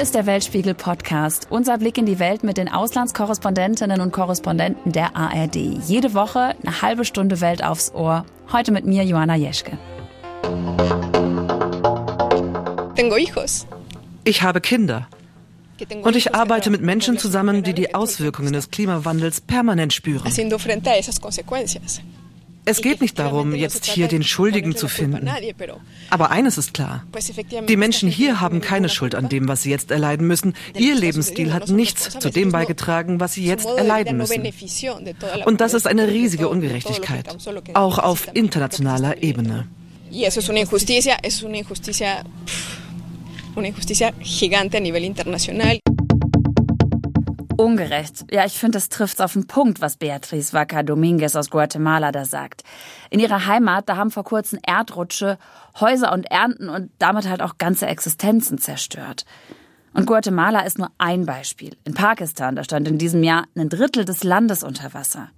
Hier ist der Weltspiegel Podcast, unser Blick in die Welt mit den Auslandskorrespondentinnen und Korrespondenten der ARD. Jede Woche eine halbe Stunde Welt aufs Ohr. Heute mit mir, Joanna Jeschke. Ich habe Kinder. Und ich arbeite mit Menschen zusammen, die die Auswirkungen des Klimawandels permanent spüren. Es geht nicht darum, jetzt hier den Schuldigen zu finden. Aber eines ist klar. Die Menschen hier haben keine Schuld an dem, was sie jetzt erleiden müssen. Ihr Lebensstil hat nichts zu dem beigetragen, was sie jetzt erleiden müssen. Und das ist eine riesige Ungerechtigkeit, auch auf internationaler Ebene. Y eso es una injusticia, es una injusticia, una injusticia gigante a nivel internacional. Ungerecht. Ja, ich finde, das trifft auf den Punkt, was Beatriz Vaca Dominguez aus Guatemala da sagt. In ihrer Heimat, da haben vor kurzem Erdrutsche Häuser und Ernten und damit halt auch ganze Existenzen zerstört. Und Guatemala ist nur ein Beispiel. In Pakistan, da stand in diesem Jahr ein Drittel des Landes unter Wasser.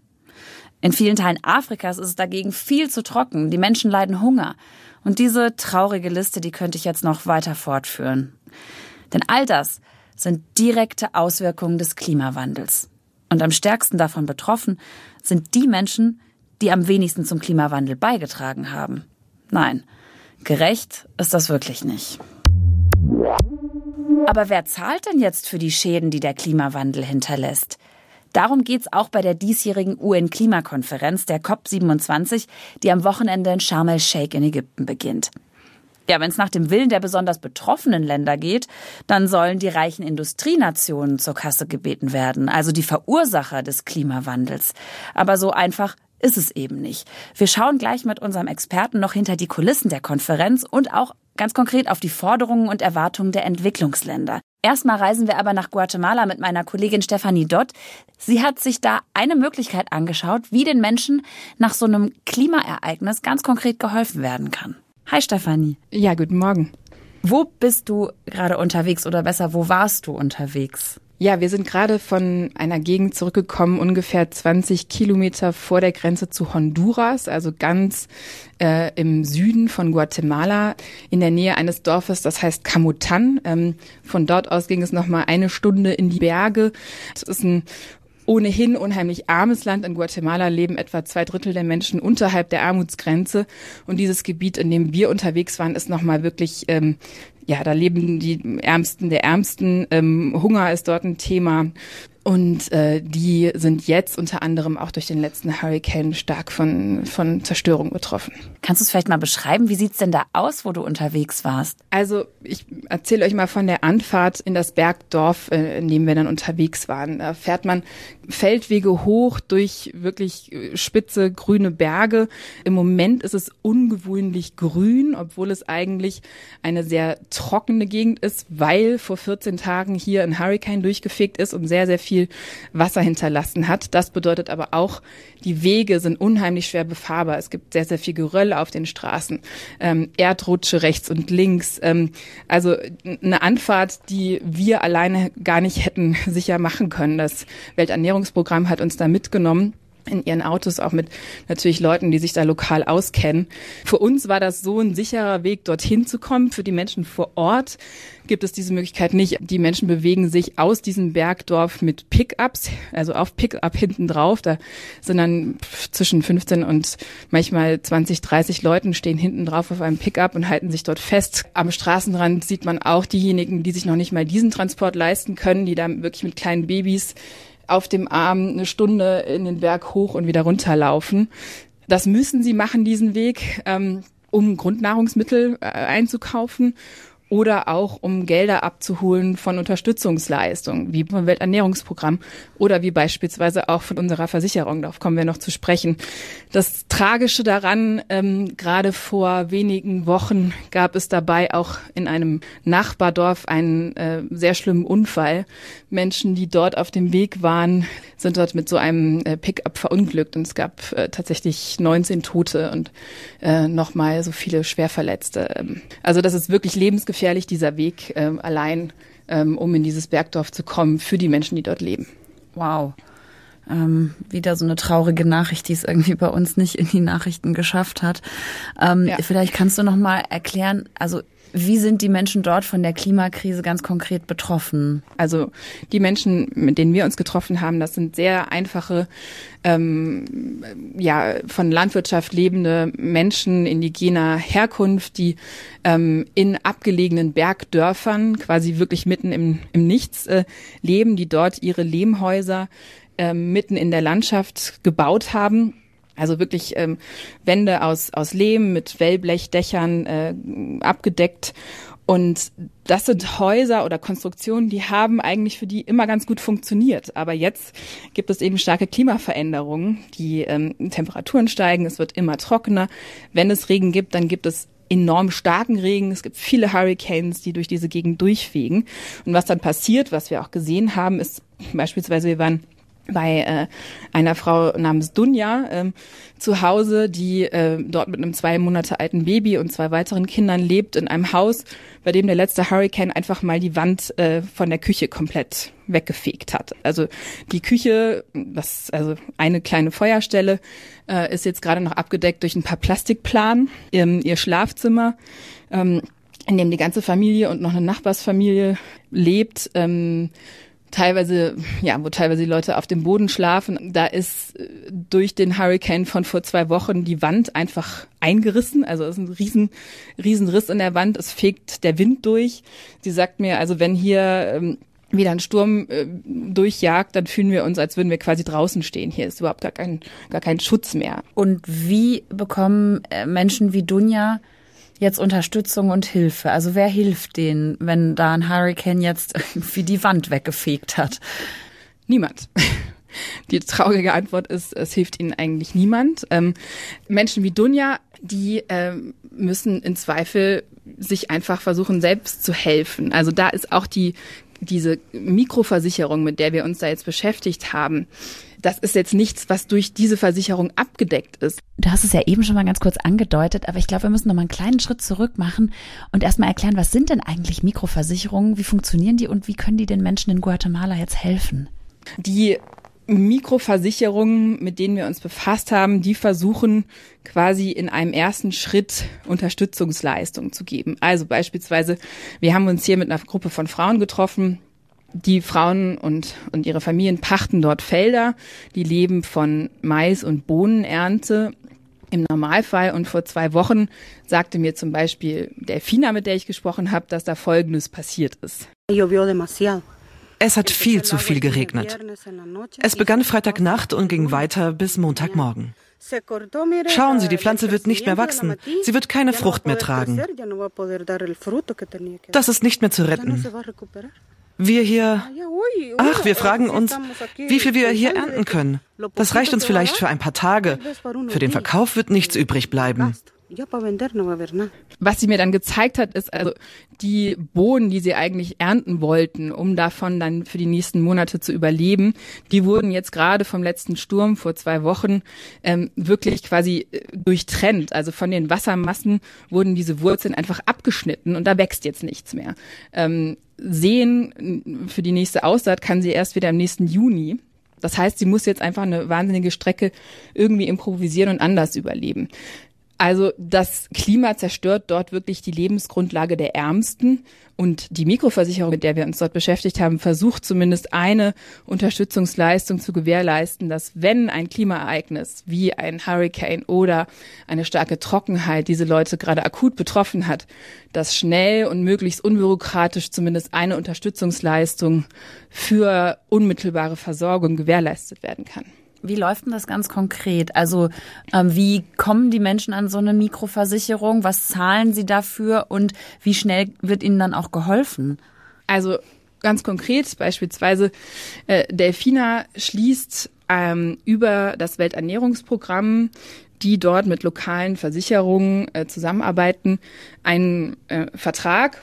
In vielen Teilen Afrikas ist es dagegen viel zu trocken. Die Menschen leiden Hunger. Und diese traurige Liste, die könnte ich jetzt noch weiter fortführen. Denn all das sind direkte Auswirkungen des Klimawandels. Und am stärksten davon betroffen sind die Menschen, die am wenigsten zum Klimawandel beigetragen haben. Nein, gerecht ist das wirklich nicht. Aber wer zahlt denn jetzt für die Schäden, die der Klimawandel hinterlässt? Darum geht es auch bei der diesjährigen UN-Klimakonferenz, der COP27, die am Wochenende in Sharm el-Sheikh in Ägypten beginnt. Ja, wenn es nach dem Willen der besonders betroffenen Länder geht, dann sollen die reichen Industrienationen zur Kasse gebeten werden, also die Verursacher des Klimawandels. Aber so einfach ist es eben nicht. Wir schauen gleich mit unserem Experten noch hinter die Kulissen der Konferenz und auch ganz konkret auf die Forderungen und Erwartungen der Entwicklungsländer. Erstmal reisen wir aber nach Guatemala mit meiner Kollegin Stefanie Dott. Sie hat sich da eine Möglichkeit angeschaut, wie den Menschen nach so einem Klimaereignis ganz konkret geholfen werden kann. Hi Stefanie. Ja, guten Morgen. Wo bist du gerade unterwegs oder besser, wo warst du unterwegs? Ja, wir sind gerade von einer Gegend zurückgekommen, ungefähr 20 Kilometer vor der Grenze zu Honduras, also ganz äh, im Süden von Guatemala, in der Nähe eines Dorfes, das heißt Camutan. Ähm, von dort aus ging es nochmal eine Stunde in die Berge. Es ist ein ohnehin unheimlich armes Land. In Guatemala leben etwa zwei Drittel der Menschen unterhalb der Armutsgrenze. Und dieses Gebiet, in dem wir unterwegs waren, ist nochmal wirklich, ähm, ja, da leben die Ärmsten der Ärmsten. Ähm, Hunger ist dort ein Thema. Und äh, die sind jetzt unter anderem auch durch den letzten Hurricane stark von, von Zerstörung betroffen. Kannst du es vielleicht mal beschreiben? Wie sieht's denn da aus, wo du unterwegs warst? Also ich erzähle euch mal von der Anfahrt in das Bergdorf, äh, in dem wir dann unterwegs waren. Da fährt man Feldwege hoch durch wirklich äh, spitze grüne Berge. Im Moment ist es ungewöhnlich grün, obwohl es eigentlich eine sehr trockene Gegend ist, weil vor 14 Tagen hier ein Hurricane durchgefegt ist und sehr, sehr viel Wasser hinterlassen hat. Das bedeutet aber auch, die Wege sind unheimlich schwer befahrbar. Es gibt sehr, sehr viel Geröll auf den Straßen, ähm, Erdrutsche rechts und links. Ähm, also eine Anfahrt, die wir alleine gar nicht hätten sicher machen können. Das Welternährungsprogramm hat uns da mitgenommen in ihren Autos, auch mit natürlich Leuten, die sich da lokal auskennen. Für uns war das so ein sicherer Weg, dorthin zu kommen. Für die Menschen vor Ort gibt es diese Möglichkeit nicht. Die Menschen bewegen sich aus diesem Bergdorf mit Pickups, also auf Pickup hinten drauf. Da sind dann zwischen 15 und manchmal 20, 30 Leuten stehen hinten drauf auf einem Pickup und halten sich dort fest. Am Straßenrand sieht man auch diejenigen, die sich noch nicht mal diesen Transport leisten können, die da wirklich mit kleinen Babys auf dem Arm eine Stunde in den Berg hoch und wieder runterlaufen. Das müssen sie machen, diesen Weg, ähm, um Grundnahrungsmittel äh, einzukaufen oder auch um Gelder abzuholen von Unterstützungsleistungen, wie vom Welternährungsprogramm oder wie beispielsweise auch von unserer Versicherung. Darauf kommen wir noch zu sprechen. Das Tragische daran, ähm, gerade vor wenigen Wochen gab es dabei auch in einem Nachbardorf einen äh, sehr schlimmen Unfall. Menschen, die dort auf dem Weg waren, sind dort mit so einem äh, Pickup verunglückt und es gab äh, tatsächlich 19 Tote und äh, nochmal so viele Schwerverletzte. Ähm, also das ist wirklich lebensgefährlich gefährlich, dieser Weg äh, allein, ähm, um in dieses Bergdorf zu kommen, für die Menschen, die dort leben. Wow. Ähm, wieder so eine traurige Nachricht, die es irgendwie bei uns nicht in die Nachrichten geschafft hat. Ähm, ja. Vielleicht kannst du noch mal erklären, also Wie sind die Menschen dort von der Klimakrise ganz konkret betroffen? Also die Menschen, mit denen wir uns getroffen haben, das sind sehr einfache, ähm, ja, von Landwirtschaft lebende Menschen indigener Herkunft, die ähm, in abgelegenen Bergdörfern quasi wirklich mitten im, im Nichts äh, leben, die dort ihre Lehmhäuser äh, mitten in der Landschaft gebaut haben also wirklich ähm, Wände aus, aus Lehm mit Wellblechdächern äh, abgedeckt. Und das sind Häuser oder Konstruktionen, die haben eigentlich für die immer ganz gut funktioniert. Aber jetzt gibt es eben starke Klimaveränderungen. Die ähm, Temperaturen steigen, es wird immer trockener. Wenn es Regen gibt, dann gibt es enorm starken Regen. Es gibt viele Hurricanes, die durch diese Gegend durchfegen. Und was dann passiert, was wir auch gesehen haben, ist beispielsweise, wir waren bei äh, einer Frau namens Dunja ähm, zu Hause, die äh, dort mit einem zwei Monate alten Baby und zwei weiteren Kindern lebt in einem Haus, bei dem der letzte Hurricane einfach mal die Wand äh, von der Küche komplett weggefegt hat. Also die Küche, das also eine kleine Feuerstelle, äh, ist jetzt gerade noch abgedeckt durch ein paar Plastikplanen. Ähm, ihr Schlafzimmer ähm, in dem die ganze Familie und noch eine Nachbarsfamilie lebt, ähm, teilweise, ja, wo teilweise die Leute auf dem Boden schlafen. Da ist äh, durch den Hurricane von vor zwei Wochen die Wand einfach eingerissen. Also es ist ein riesen, riesen Riss in der Wand. Es fegt der Wind durch. Sie sagt mir, also wenn hier ähm, wieder ein Sturm äh, durchjagt, dann fühlen wir uns, als würden wir quasi draußen stehen. Hier ist überhaupt gar kein, gar kein Schutz mehr. Und wie bekommen äh, Menschen wie Dunja jetzt Unterstützung und Hilfe? Also wer hilft denen, wenn da ein Hurricane jetzt wie die Wand weggefegt hat? Niemand. Die traurige Antwort ist, es hilft ihnen eigentlich niemand. Ähm, Menschen wie Dunja, die ähm, müssen in Zweifel sich einfach versuchen, selbst zu helfen. Also da ist auch die diese Mikroversicherung, mit der wir uns da jetzt beschäftigt haben, das ist jetzt nichts, was durch diese Versicherung abgedeckt ist. Du hast es ja eben schon mal ganz kurz angedeutet, aber ich glaube, wir müssen noch mal einen kleinen Schritt zurück machen und erstmal erklären, was sind denn eigentlich Mikroversicherungen, wie funktionieren die und wie können die den Menschen in Guatemala jetzt helfen? Die Mikroversicherungen, mit denen wir uns befasst haben, die versuchen quasi in einem ersten Schritt Unterstützungsleistungen zu geben. Also beispielsweise, wir haben uns hier mit einer Gruppe von Frauen getroffen, die Frauen und, und ihre Familien pachten dort Felder, die leben von Mais- und Bohnenernte im Normalfall. Und vor zwei Wochen sagte mir zum Beispiel Delfina, mit der ich gesprochen habe, dass da Folgendes passiert ist. Es hat viel zu viel geregnet. Es begann Freitagnacht und ging weiter bis Montagmorgen. Schauen Sie, die Pflanze wird nicht mehr wachsen. Sie wird keine Frucht mehr tragen. Das ist nicht mehr zu retten. Wir hier, ach, wir fragen uns, wie viel wir hier ernten können. Das reicht uns vielleicht für ein paar Tage. Für den Verkauf wird nichts übrig bleiben. Was sie mir dann gezeigt hat, ist also die Bohnen, die sie eigentlich ernten wollten, um davon dann für die nächsten Monate zu überleben, die wurden jetzt gerade vom letzten Sturm vor zwei Wochen ähm, wirklich quasi äh, durchtrennt. Also von den Wassermassen wurden diese Wurzeln einfach abgeschnitten und da wächst jetzt nichts mehr. Ähm, sehen für die nächste Aussaat kann sie erst wieder im nächsten Juni. Das heißt, sie muss jetzt einfach eine wahnsinnige Strecke irgendwie improvisieren und anders überleben. Also das Klima zerstört dort wirklich die Lebensgrundlage der Ärmsten. Und die Mikroversicherung, mit der wir uns dort beschäftigt haben, versucht zumindest eine Unterstützungsleistung zu gewährleisten, dass wenn ein Klimaereignis wie ein Hurricane oder eine starke Trockenheit diese Leute gerade akut betroffen hat, dass schnell und möglichst unbürokratisch zumindest eine Unterstützungsleistung für unmittelbare Versorgung gewährleistet werden kann. Wie läuft denn das ganz konkret? Also ähm, wie kommen die Menschen an so eine Mikroversicherung? Was zahlen sie dafür und wie schnell wird ihnen dann auch geholfen? Also ganz konkret beispielsweise äh, Delfina schließt ähm, über das Welternährungsprogramm die dort mit lokalen Versicherungen äh, zusammenarbeiten, einen äh, Vertrag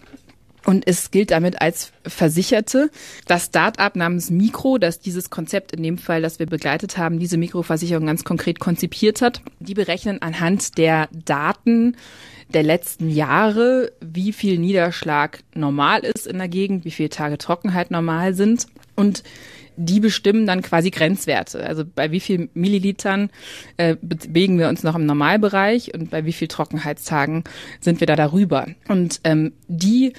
und es gilt damit als Versicherte. Das Start-up namens Mikro, das dieses Konzept in dem Fall, das wir begleitet haben, diese Mikroversicherung ganz konkret konzipiert hat, die berechnen anhand der Daten der letzten Jahre, wie viel Niederschlag normal ist in der Gegend, wie viele Tage Trockenheit normal sind und die bestimmen dann quasi Grenzwerte. Also bei wie viel Millilitern äh, bewegen wir uns noch im Normalbereich und bei wie viel Trockenheitstagen sind wir da darüber. Und ähm, die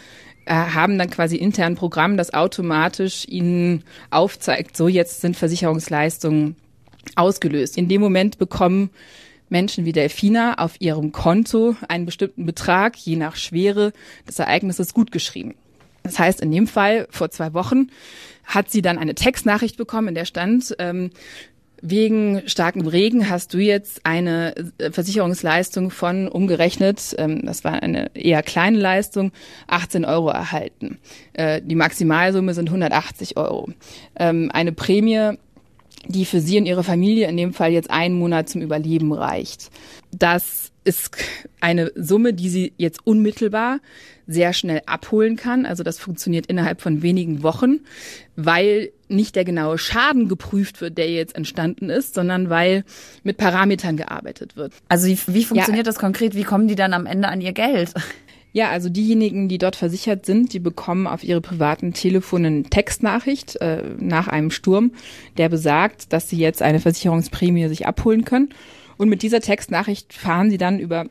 haben dann quasi intern Programm, das automatisch ihnen aufzeigt, so jetzt sind Versicherungsleistungen ausgelöst. In dem Moment bekommen Menschen wie Delfina auf ihrem Konto einen bestimmten Betrag, je nach Schwere des Ereignisses, gutgeschrieben. Das heißt, in dem Fall vor zwei Wochen hat sie dann eine Textnachricht bekommen, in der stand, ähm, wegen starkem Regen hast du jetzt eine äh, Versicherungsleistung von umgerechnet, ähm, das war eine eher kleine Leistung, 18 Euro erhalten. Äh, die Maximalsumme sind 180 Euro. Ähm, eine Prämie die für sie und ihre Familie in dem Fall jetzt einen Monat zum Überleben reicht. Das ist eine Summe, die sie jetzt unmittelbar sehr schnell abholen kann. Also das funktioniert innerhalb von wenigen Wochen, weil nicht der genaue Schaden geprüft wird, der jetzt entstanden ist, sondern weil mit Parametern gearbeitet wird. Also wie, wie funktioniert ja, das konkret? Wie kommen die dann am Ende an ihr Geld? Ja, also diejenigen, die dort versichert sind, die bekommen auf ihre privaten Telefone eine Textnachricht äh, nach einem Sturm, der besagt, dass sie jetzt eine Versicherungsprämie sich abholen können. Und mit dieser Textnachricht fahren sie dann über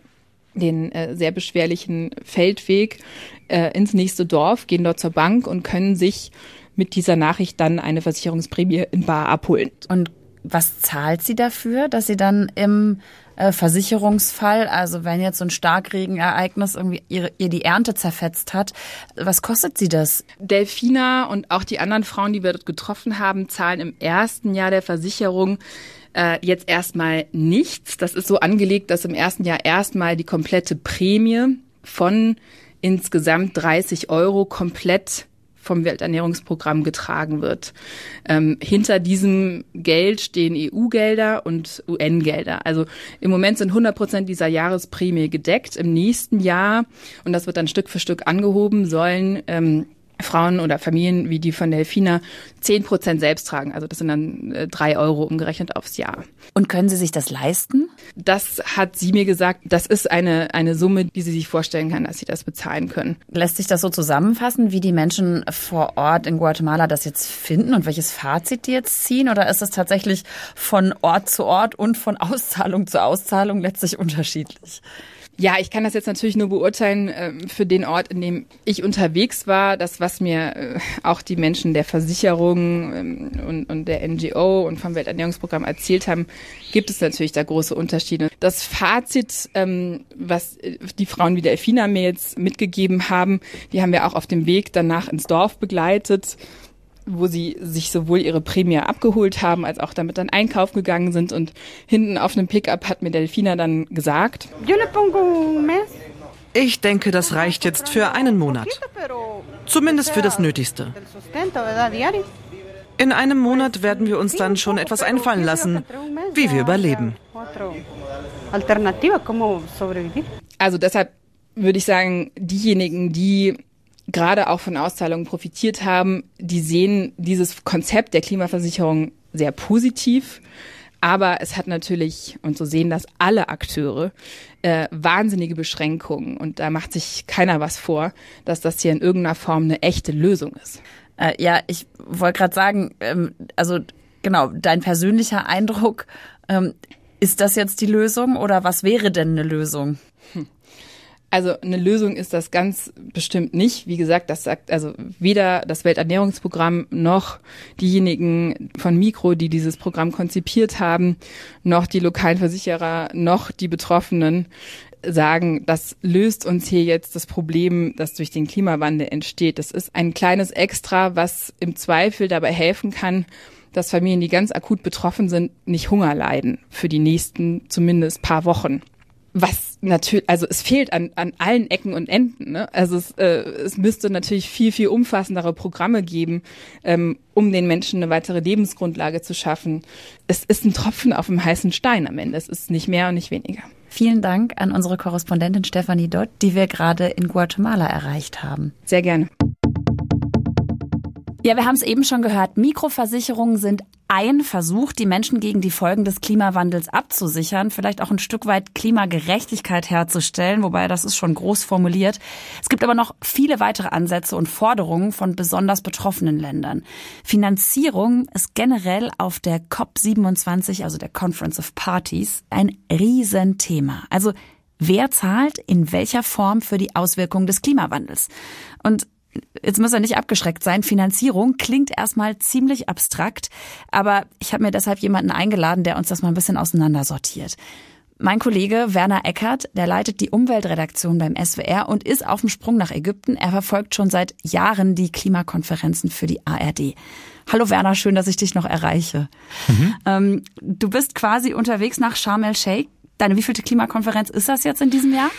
den äh, sehr beschwerlichen Feldweg äh, ins nächste Dorf, gehen dort zur Bank und können sich mit dieser Nachricht dann eine Versicherungsprämie in Bar abholen. Und was zahlt sie dafür, dass sie dann im äh, Versicherungsfall, also wenn jetzt so ein Starkregenereignis irgendwie ihr, ihr die Ernte zerfetzt hat, was kostet sie das? Delfina und auch die anderen Frauen, die wir dort getroffen haben, zahlen im ersten Jahr der Versicherung äh, jetzt erstmal nichts. Das ist so angelegt, dass im ersten Jahr erstmal die komplette Prämie von insgesamt 30 Euro komplett vom Welternährungsprogramm getragen wird. Ähm, hinter diesem Geld stehen EU-Gelder und UN-Gelder. Also im Moment sind 100 Prozent dieser Jahresprämie gedeckt. Im nächsten Jahr, und das wird dann Stück für Stück angehoben, sollen ähm, Frauen oder Familien wie die von Delfina zehn Prozent selbst tragen. Also das sind dann äh, drei Euro umgerechnet aufs Jahr. Und können Sie sich das leisten? Das hat sie mir gesagt. Das ist eine, eine Summe, die sie sich vorstellen kann, dass sie das bezahlen können. Lässt sich das so zusammenfassen, wie die Menschen vor Ort in Guatemala das jetzt finden und welches Fazit die jetzt ziehen? Oder ist es tatsächlich von Ort zu Ort und von Auszahlung zu Auszahlung letztlich unterschiedlich? Ja, ich kann das jetzt natürlich nur beurteilen äh, für den Ort, in dem ich unterwegs war. Das, was mir äh, auch die Menschen der Versicherung ähm, und, und der NGO und vom Welternährungsprogramm erzählt haben, gibt es natürlich da große Unterschiede. Das Fazit, ähm, was äh, die Frauen wie der Elfina mir jetzt mitgegeben haben, die haben wir auch auf dem Weg danach ins Dorf begleitet wo sie sich sowohl ihre Prämie abgeholt haben, als auch damit dann einkaufen gegangen sind. Und hinten auf einem Pickup hat mir Delfina dann gesagt, ich denke, das reicht jetzt für einen Monat. Zumindest für das Nötigste. In einem Monat werden wir uns dann schon etwas einfallen lassen, wie wir überleben. Also deshalb würde ich sagen, diejenigen, die gerade auch von Auszahlungen profitiert haben, die sehen dieses Konzept der Klimaversicherung sehr positiv. Aber es hat natürlich, und so sehen das alle Akteure, äh, wahnsinnige Beschränkungen. Und da macht sich keiner was vor, dass das hier in irgendeiner Form eine echte Lösung ist. Äh, ja, ich wollte gerade sagen, ähm, also genau, dein persönlicher Eindruck, ähm, ist das jetzt die Lösung oder was wäre denn eine Lösung? Hm. Also eine Lösung ist das ganz bestimmt nicht. Wie gesagt, das sagt also weder das Welternährungsprogramm noch diejenigen von Mikro, die dieses Programm konzipiert haben, noch die lokalen Versicherer, noch die Betroffenen sagen, das löst uns hier jetzt das Problem, das durch den Klimawandel entsteht. Das ist ein kleines Extra, was im Zweifel dabei helfen kann, dass Familien, die ganz akut betroffen sind, nicht Hunger leiden für die nächsten zumindest paar Wochen was natürlich, also es fehlt an, an allen Ecken und Enden. Ne? Also es, äh, es müsste natürlich viel, viel umfassendere Programme geben, ähm, um den Menschen eine weitere Lebensgrundlage zu schaffen. Es ist ein Tropfen auf dem heißen Stein am Ende. Es ist nicht mehr und nicht weniger. Vielen Dank an unsere Korrespondentin Stefanie Dott, die wir gerade in Guatemala erreicht haben. Sehr gerne. Ja, wir haben es eben schon gehört. Mikroversicherungen sind ein Versuch, die Menschen gegen die Folgen des Klimawandels abzusichern, vielleicht auch ein Stück weit Klimagerechtigkeit herzustellen, wobei das ist schon groß formuliert. Es gibt aber noch viele weitere Ansätze und Forderungen von besonders betroffenen Ländern. Finanzierung ist generell auf der COP27, also der Conference of Parties, ein Riesenthema. Also wer zahlt in welcher Form für die Auswirkungen des Klimawandels? Und jetzt muss er nicht abgeschreckt sein. Finanzierung klingt erstmal ziemlich abstrakt, aber ich habe mir deshalb jemanden eingeladen, der uns das mal ein bisschen auseinandersortiert. Mein Kollege Werner Eckert, der leitet die Umweltredaktion beim SWR und ist auf dem Sprung nach Ägypten. Er verfolgt schon seit Jahren die Klimakonferenzen für die ARD. Hallo Werner, schön, dass ich dich noch erreiche. Mhm. Ähm, du bist quasi unterwegs nach Sharm el-Sheikh. Deine wievielte Klimakonferenz ist das jetzt in diesem Jahr?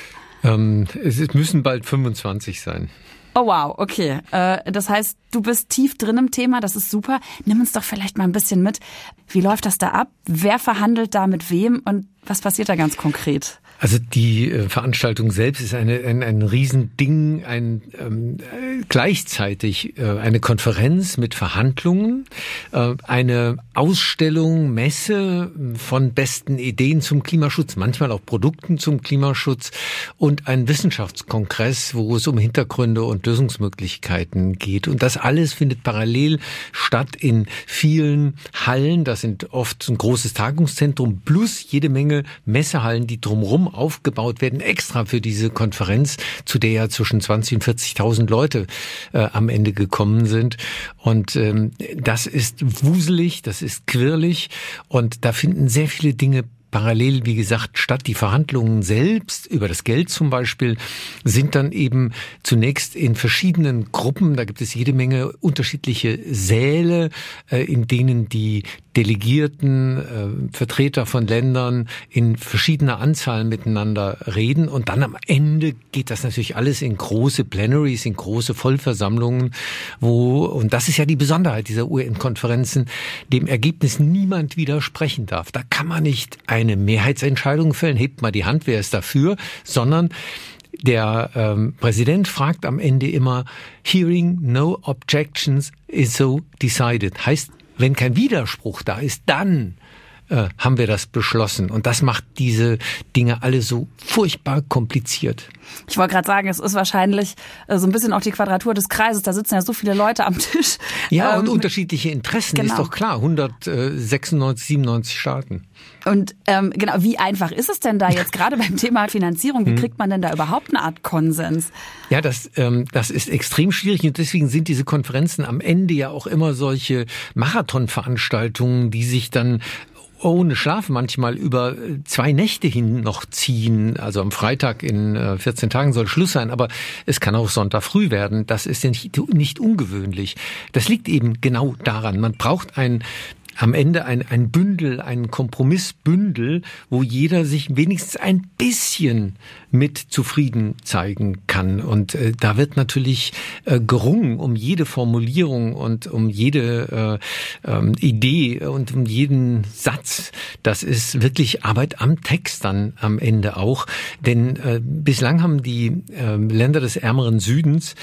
Ähm, es müssen bald 25 sein. Oh wow, okay. Äh, das heißt, du bist tief drin im Thema, das ist super. Nimm uns doch vielleicht mal ein bisschen mit. Wie läuft das da ab? Wer verhandelt da mit wem und was passiert da ganz konkret? Also die äh, Veranstaltung selbst ist eine, ein, ein Riesending, ein ähm, gleichzeitig äh, eine Konferenz mit Verhandlungen, äh, eine Ausstellung, Messe von besten Ideen zum Klimaschutz, manchmal auch Produkten zum Klimaschutz und ein Wissenschaftskongress, wo es um Hintergründe und Lösungsmöglichkeiten geht. Und das alles findet parallel statt in vielen Hallen. Das sind oft ein großes Tagungszentrum plus jede Menge Messehallen, die drumherum aufgebaut werden, extra für diese Konferenz, zu der ja zwischen 20 und 40.000 Leute äh, am Ende gekommen sind. Und ähm, das ist wuselig, das ist quirlig. Und da finden sehr viele Dinge parallel, wie gesagt, statt. Die Verhandlungen selbst über das Geld zum Beispiel sind dann eben zunächst in verschiedenen Gruppen, da gibt es jede Menge unterschiedliche Säle, äh, in denen die Delegierten, äh, Vertreter von Ländern in verschiedener Anzahl miteinander reden und dann am Ende geht das natürlich alles in große Plenaries, in große Vollversammlungen, wo, und das ist ja die Besonderheit dieser UN-Konferenzen, dem Ergebnis niemand widersprechen darf. Da kann man nicht eine Mehrheitsentscheidung fällen, hebt mal die Hand, wer ist dafür, sondern der ähm, Präsident fragt am Ende immer, Hearing no objections is so decided. Heißt, wenn kein Widerspruch da ist, dann äh, haben wir das beschlossen. Und das macht diese Dinge alle so furchtbar kompliziert. Ich wollte gerade sagen, es ist wahrscheinlich äh, so ein bisschen auch die Quadratur des Kreises. Da sitzen ja so viele Leute am Tisch. Ja, ähm, und unterschiedliche Interessen, genau. ist doch klar. 196, 97 Staaten. Und ähm, genau, wie einfach ist es denn da jetzt gerade beim Thema Finanzierung? Wie hm. kriegt man denn da überhaupt eine Art Konsens? Ja, das, ähm, das ist extrem schwierig und deswegen sind diese Konferenzen am Ende ja auch immer solche Marathonveranstaltungen, die sich dann ohne Schlaf manchmal über zwei Nächte hin noch ziehen. Also am Freitag in 14 äh, Tagen soll Schluss sein, aber es kann auch Sonntag früh werden. Das ist nicht, nicht ungewöhnlich. Das liegt eben genau daran. Man braucht ein am Ende ein, ein Bündel, ein Kompromissbündel, wo jeder sich wenigstens ein bisschen mit zufrieden zeigen kann. Und äh, da wird natürlich äh, gerungen um jede Formulierung und um jede äh, ähm, Idee und um jeden Satz. Das ist wirklich Arbeit am Text dann am Ende auch. Denn äh, bislang haben die äh, Länder des ärmeren Südens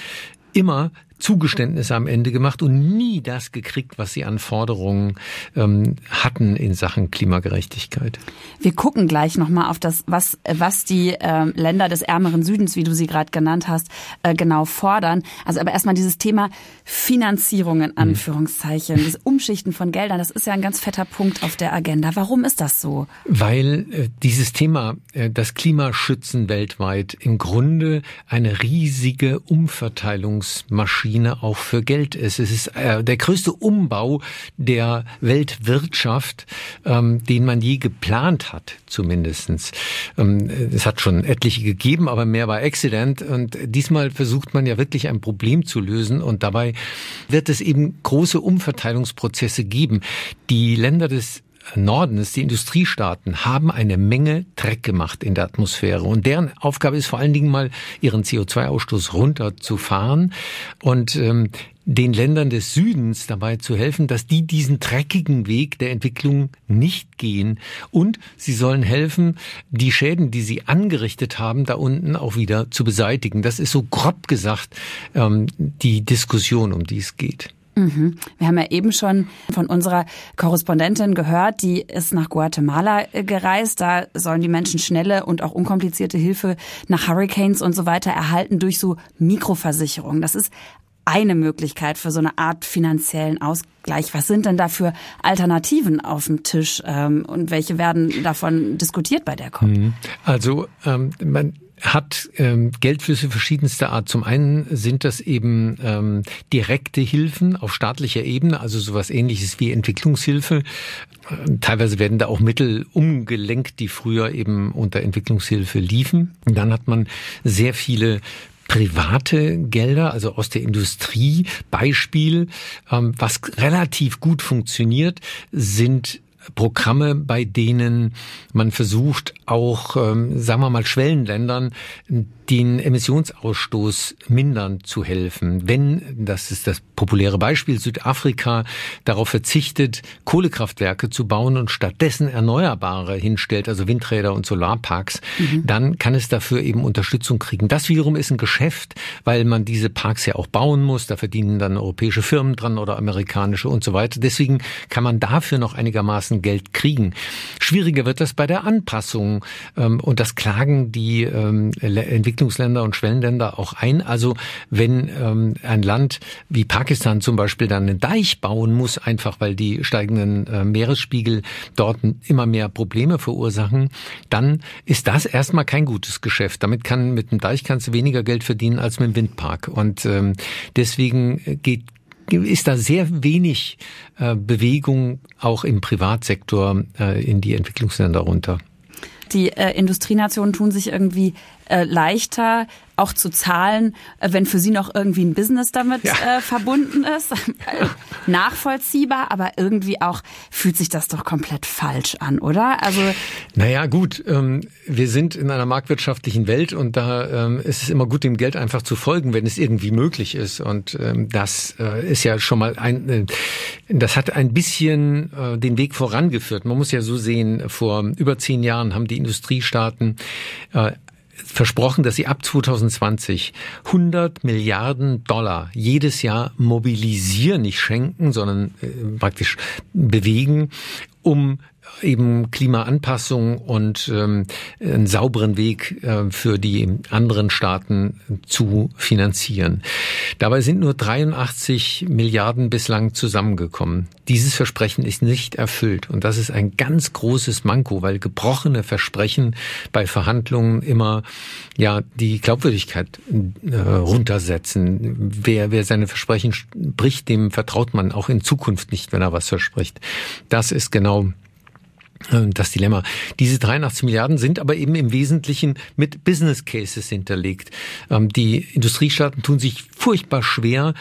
immer Zugeständnisse am Ende gemacht und nie das gekriegt, was sie an Forderungen ähm, hatten in Sachen Klimagerechtigkeit. Wir gucken gleich nochmal auf das, was, was die äh, Länder des ärmeren Südens, wie du sie gerade genannt hast, äh, genau fordern. Also aber erstmal dieses Thema Finanzierung in mhm. Anführungszeichen, mhm. das Umschichten von Geldern, das ist ja ein ganz fetter Punkt auf der Agenda. Warum ist das so? Weil äh, dieses Thema, äh, das Klimaschützen weltweit, im Grunde eine riesige Umverteilungsmaschine Maschine auch für Geld ist. Es ist äh, der größte Umbau der Weltwirtschaft, ähm, den man je geplant hat, zumindestens. Ähm, es hat schon etliche gegeben, aber mehr war Accident. Und diesmal versucht man ja wirklich ein Problem zu lösen. Und dabei wird es eben große Umverteilungsprozesse geben. Die Länder des Nordens, die Industriestaaten, haben eine Menge Dreck gemacht in der Atmosphäre. Und deren Aufgabe ist vor allen Dingen mal, ihren CO2-Ausstoß runterzufahren und ähm, den Ländern des Südens dabei zu helfen, dass die diesen dreckigen Weg der Entwicklung nicht gehen. Und sie sollen helfen, die Schäden, die sie angerichtet haben, da unten auch wieder zu beseitigen. Das ist so grob gesagt ähm, die Diskussion, um die es geht. Mhm. Wir haben ja eben schon von unserer Korrespondentin gehört, die ist nach Guatemala äh, gereist. Da sollen die Menschen schnelle und auch unkomplizierte Hilfe nach Hurricanes und so weiter erhalten durch so Mikroversicherungen. Das ist eine Möglichkeit für so eine Art finanziellen Ausgleich. Was sind denn da für Alternativen auf dem Tisch ähm, und welche werden davon diskutiert bei der COP? Mhm. Also ähm, man hat ähm, Geldflüsse verschiedenster Art. Zum einen sind das eben ähm, direkte Hilfen auf staatlicher Ebene, also sowas ähnliches wie Entwicklungshilfe. Teilweise werden da auch Mittel umgelenkt, die früher eben unter Entwicklungshilfe liefen. Und dann hat man sehr viele private Gelder, also aus der Industrie. Beispiel, ähm, was relativ gut funktioniert, sind Programme, bei denen man versucht, auch, ähm, sagen wir mal, Schwellenländern den Emissionsausstoß mindern zu helfen. Wenn, das ist das populäre Beispiel, Südafrika darauf verzichtet, Kohlekraftwerke zu bauen und stattdessen Erneuerbare hinstellt, also Windräder und Solarparks, mhm. dann kann es dafür eben Unterstützung kriegen. Das wiederum ist ein Geschäft, weil man diese Parks ja auch bauen muss. Da verdienen dann europäische Firmen dran oder amerikanische und so weiter. Deswegen kann man dafür noch einigermaßen Geld kriegen. Schwieriger wird das bei der Anpassung ähm, und das klagen die ähm, Entwicklungsländer und Schwellenländer auch ein. Also wenn ähm, ein Land wie Pakistan zum Beispiel dann einen Deich bauen muss, einfach weil die steigenden äh, Meeresspiegel dort immer mehr Probleme verursachen, dann ist das erstmal kein gutes Geschäft. Damit kann mit dem Deich kannst du weniger Geld verdienen als mit dem Windpark. Und ähm, deswegen geht ist da sehr wenig äh, Bewegung auch im Privatsektor äh, in die Entwicklungsländer runter. Die äh, Industrienationen tun sich irgendwie äh, leichter, auch zu zahlen, äh, wenn für sie noch irgendwie ein Business damit ja. äh, verbunden ist. Nachvollziehbar, aber irgendwie auch fühlt sich das doch komplett falsch an, oder? Also naja, gut, ähm, wir sind in einer marktwirtschaftlichen Welt und da ähm, ist es immer gut, dem Geld einfach zu folgen, wenn es irgendwie möglich ist. Und ähm, das äh, ist ja schon mal ein, äh, das hat ein bisschen äh, den Weg vorangeführt. Man muss ja so sehen, vor über zehn Jahren haben die Industriestaaten äh, versprochen, dass sie ab 2020 100 Milliarden Dollar jedes Jahr mobilisieren, nicht schenken, sondern äh, praktisch bewegen, um eben Klimaanpassung und ähm, einen sauberen Weg äh, für die anderen Staaten zu finanzieren. Dabei sind nur 83 Milliarden bislang zusammengekommen. Dieses Versprechen ist nicht erfüllt und das ist ein ganz großes Manko, weil gebrochene Versprechen bei Verhandlungen immer ja die Glaubwürdigkeit äh, runtersetzen. Wer, wer seine Versprechen bricht, dem vertraut man auch in Zukunft nicht, wenn er was verspricht. Das ist genau das Dilemma. Diese 83 Milliarden sind aber eben im Wesentlichen mit Business Cases hinterlegt. Ähm, die Industriestaaten tun sich furchtbar schwer,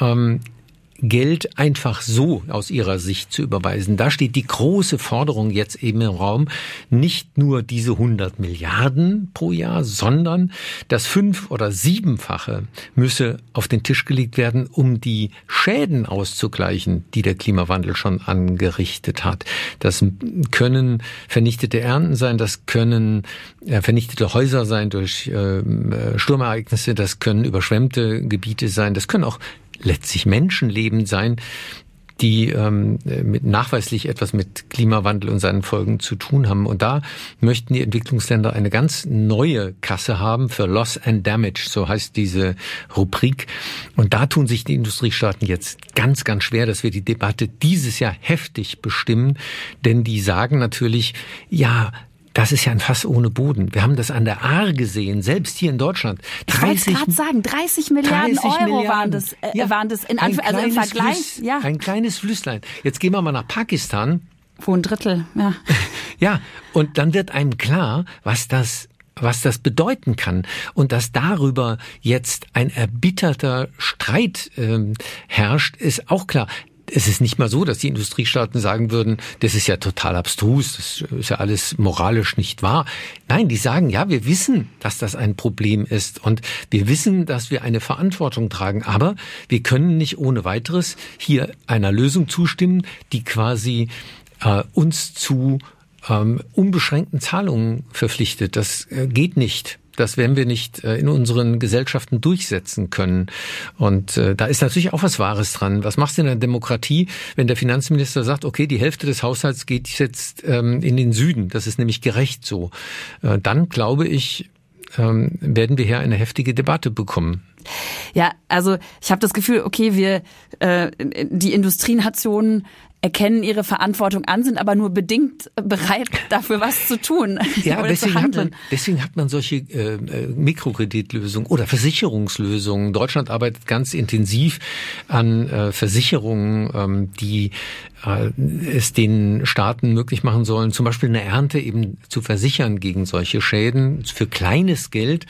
ähm, Geld einfach so aus ihrer Sicht zu überweisen. Da steht die große Forderung jetzt eben im Raum, nicht nur diese 100 Milliarden pro Jahr, sondern das fünf- oder siebenfache müsse auf den Tisch gelegt werden, um die Schäden auszugleichen, die der Klimawandel schon angerichtet hat. Das können vernichtete Ernten sein, das können äh, vernichtete Häuser sein durch äh, Sturmereignisse, das können überschwemmte Gebiete sein, das können auch letztlich Menschenleben sein, die ähm, mit nachweislich etwas mit Klimawandel und seinen Folgen zu tun haben. Und da möchten die Entwicklungsländer eine ganz neue Kasse haben für Loss and Damage, so heißt diese Rubrik. Und da tun sich die Industriestaaten jetzt ganz, ganz schwer, dass wir die Debatte dieses Jahr heftig bestimmen. Denn die sagen natürlich, ja, das ist ja ein Fass ohne Boden. Wir haben das an der Ahr gesehen, selbst hier in Deutschland. 30, ich gerade sagen, 30 Milliarden 30 Euro Milliarden. waren das, äh, ja, waren das in, Anf also im Vergleich. Flüss, ja. Ein kleines Flüsslein. Jetzt gehen wir mal nach Pakistan. Wo ein Drittel, ja. ja, und dann wird einem klar, was das was das bedeuten kann und dass darüber jetzt ein erbitterter Streit ähm, herrscht, ist auch klar es ist nicht mal so, dass die Industriestaaten sagen würden, das ist ja total abstrus, das ist ja alles moralisch nicht wahr. Nein, die sagen, ja, wir wissen, dass das ein Problem ist und wir wissen, dass wir eine Verantwortung tragen, aber wir können nicht ohne weiteres hier einer Lösung zustimmen, die quasi äh, uns zu ähm, unbeschränkten Zahlungen verpflichtet. Das äh, geht nicht. Das werden wir nicht äh, in unseren Gesellschaften durchsetzen können. Und äh, da ist natürlich auch was Wahres dran. Was machst du in der Demokratie, wenn der Finanzminister sagt, okay, die Hälfte des Haushalts geht jetzt ähm, in den Süden, das ist nämlich gerecht so. Äh, dann glaube ich, ähm, werden wir hier eine heftige Debatte bekommen. Ja, also ich habe das Gefühl, okay, wir äh, die Industrienationen erkennen ihre Verantwortung an, sind aber nur bedingt bereit, dafür was zu tun. Ja, deswegen hat, man, deswegen hat man solche äh, äh, Mikrokreditlösungen oder Versicherungslösungen. Deutschland arbeitet ganz intensiv an äh, Versicherungen, ähm, die äh, es den Staaten möglich machen sollen, zum Beispiel eine Ernte eben zu versichern gegen solche Schäden für kleines Geld.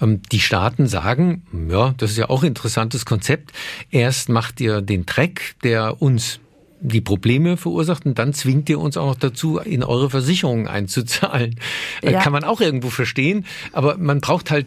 Ähm, die Staaten sagen, ja, das ist ja auch ein interessantes Konzept. Erst macht ihr den Dreck, der uns die Probleme verursacht und dann zwingt ihr uns auch noch dazu, in eure Versicherungen einzuzahlen. Äh, ja. Kann man auch irgendwo verstehen, aber man braucht halt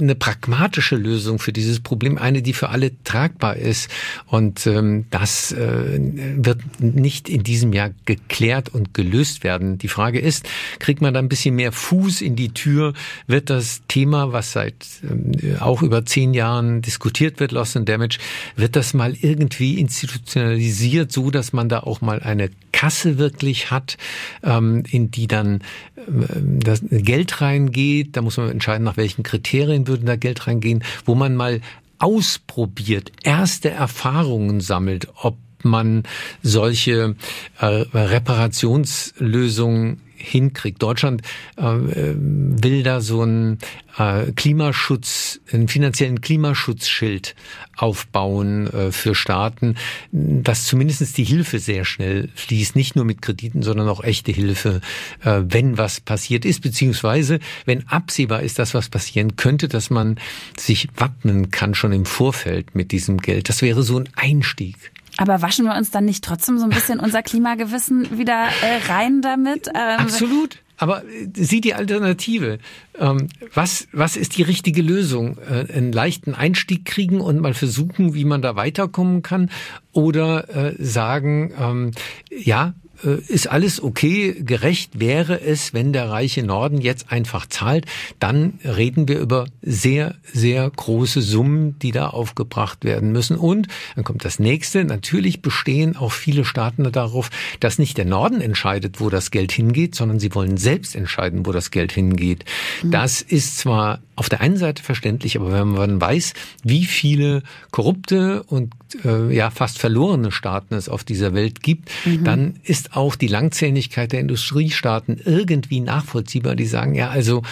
eine pragmatische Lösung für dieses Problem, eine, die für alle tragbar ist. Und ähm, das äh, wird nicht in diesem Jahr geklärt und gelöst werden. Die Frage ist, kriegt man da ein bisschen mehr Fuß in die Tür? Wird das Thema, was seit ähm, auch über zehn Jahren diskutiert wird, Loss and Damage, wird das mal irgendwie institutionalisiert, so dass man da auch mal eine Kasse wirklich hat, ähm, in die dann ähm, das Geld reingeht? Da muss man entscheiden, nach welchen Kriterien Kriterien würden da Geld reingehen, wo man mal ausprobiert, erste Erfahrungen sammelt, ob man solche äh, Reparationslösungen hinkriegt. Deutschland äh, will da so einen äh, Klimaschutz, einen finanziellen Klimaschutzschild aufbauen äh, für Staaten, dass zumindest die Hilfe sehr schnell fließt, nicht nur mit Krediten, sondern auch echte Hilfe, äh, wenn was passiert ist, beziehungsweise wenn absehbar ist, dass was passieren könnte, dass man sich wappnen kann schon im Vorfeld mit diesem Geld. Das wäre so ein Einstieg. Aber waschen wir uns dann nicht trotzdem so ein bisschen unser Klimagewissen wieder äh, rein damit? Ähm, Absolut. Aber äh, sieh die Alternative. Ähm, was, was ist die richtige Lösung? Äh, einen leichten Einstieg kriegen und mal versuchen, wie man da weiterkommen kann? Oder äh, sagen, ähm, ja, ist alles okay. Gerecht wäre es, wenn der reiche Norden jetzt einfach zahlt. Dann reden wir über sehr, sehr große Summen, die da aufgebracht werden müssen. Und dann kommt das nächste. Natürlich bestehen auch viele Staaten darauf, dass nicht der Norden entscheidet, wo das Geld hingeht, sondern sie wollen selbst entscheiden, wo das Geld hingeht. Mhm. Das ist zwar auf der einen Seite verständlich, aber wenn man weiß, wie viele korrupte und äh, ja fast verlorene Staaten es auf dieser Welt gibt, mhm. dann ist auch die Langzähnigkeit der Industriestaaten irgendwie nachvollziehbar. Die sagen ja also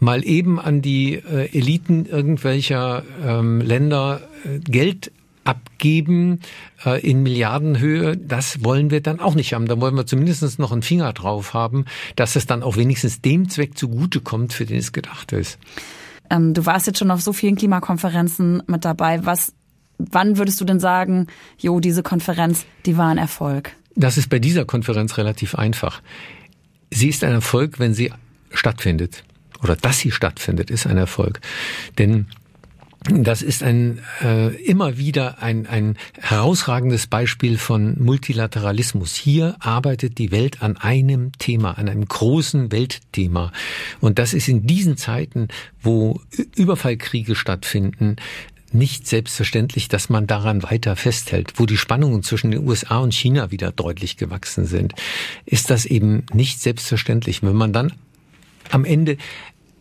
mal eben an die äh, Eliten irgendwelcher ähm, Länder äh, Geld abgeben äh, in Milliardenhöhe, das wollen wir dann auch nicht haben. Da wollen wir zumindest noch einen Finger drauf haben, dass es dann auch wenigstens dem Zweck zugutekommt, für den es gedacht ist. Ähm, du warst jetzt schon auf so vielen Klimakonferenzen mit dabei. Was, wann würdest du denn sagen, jo, diese Konferenz, die war ein Erfolg? Das ist bei dieser Konferenz relativ einfach. Sie ist ein Erfolg, wenn sie stattfindet. Oder dass sie stattfindet, ist ein Erfolg. Denn das ist ein äh, immer wieder ein, ein herausragendes Beispiel von Multilateralismus. Hier arbeitet die Welt an einem Thema, an einem großen Weltthema. Und das ist in diesen Zeiten, wo Überfallkriege stattfinden, nicht selbstverständlich, dass man daran weiter festhält. Wo die Spannungen zwischen den USA und China wieder deutlich gewachsen sind, ist das eben nicht selbstverständlich. Wenn man dann am Ende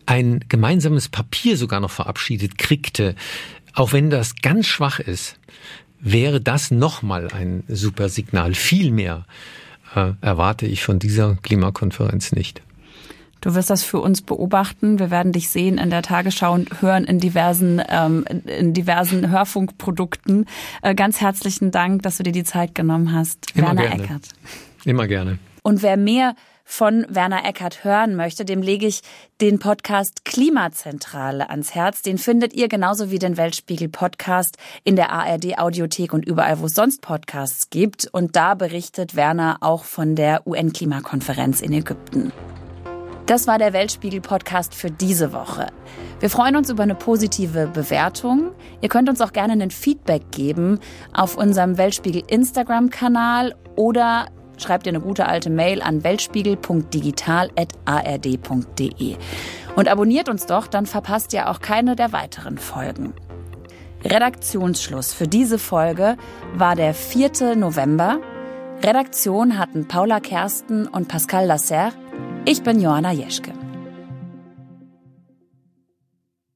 ein gemeinsames Papier sogar noch verabschiedet kriegte, auch wenn das ganz schwach ist, wäre das nochmal ein super Signal. Viel mehr äh, erwarte ich von dieser Klimakonferenz nicht. Du wirst das für uns beobachten. Wir werden dich sehen in der Tagesschau und hören in diversen, ähm, in diversen Hörfunkprodukten. Äh, ganz herzlichen Dank, dass du dir die Zeit genommen hast. Immer Werner gerne. Eckert. Immer gerne. Und wer mehr von Werner Eckert hören möchte, dem lege ich den Podcast Klimazentrale ans Herz. Den findet ihr genauso wie den Weltspiegel Podcast in der ARD Audiothek und überall, wo es sonst Podcasts gibt. Und da berichtet Werner auch von der UN-Klimakonferenz in Ägypten. Das war der Weltspiegel Podcast für diese Woche. Wir freuen uns über eine positive Bewertung. Ihr könnt uns auch gerne ein Feedback geben auf unserem Weltspiegel Instagram Kanal oder schreibt ihr eine gute alte Mail an weltspiegel.digital.ard.de. Und abonniert uns doch, dann verpasst ihr auch keine der weiteren Folgen. Redaktionsschluss für diese Folge war der 4. November. Redaktion hatten Paula Kersten und Pascal Lasserre. Ich bin Johanna Jeschke.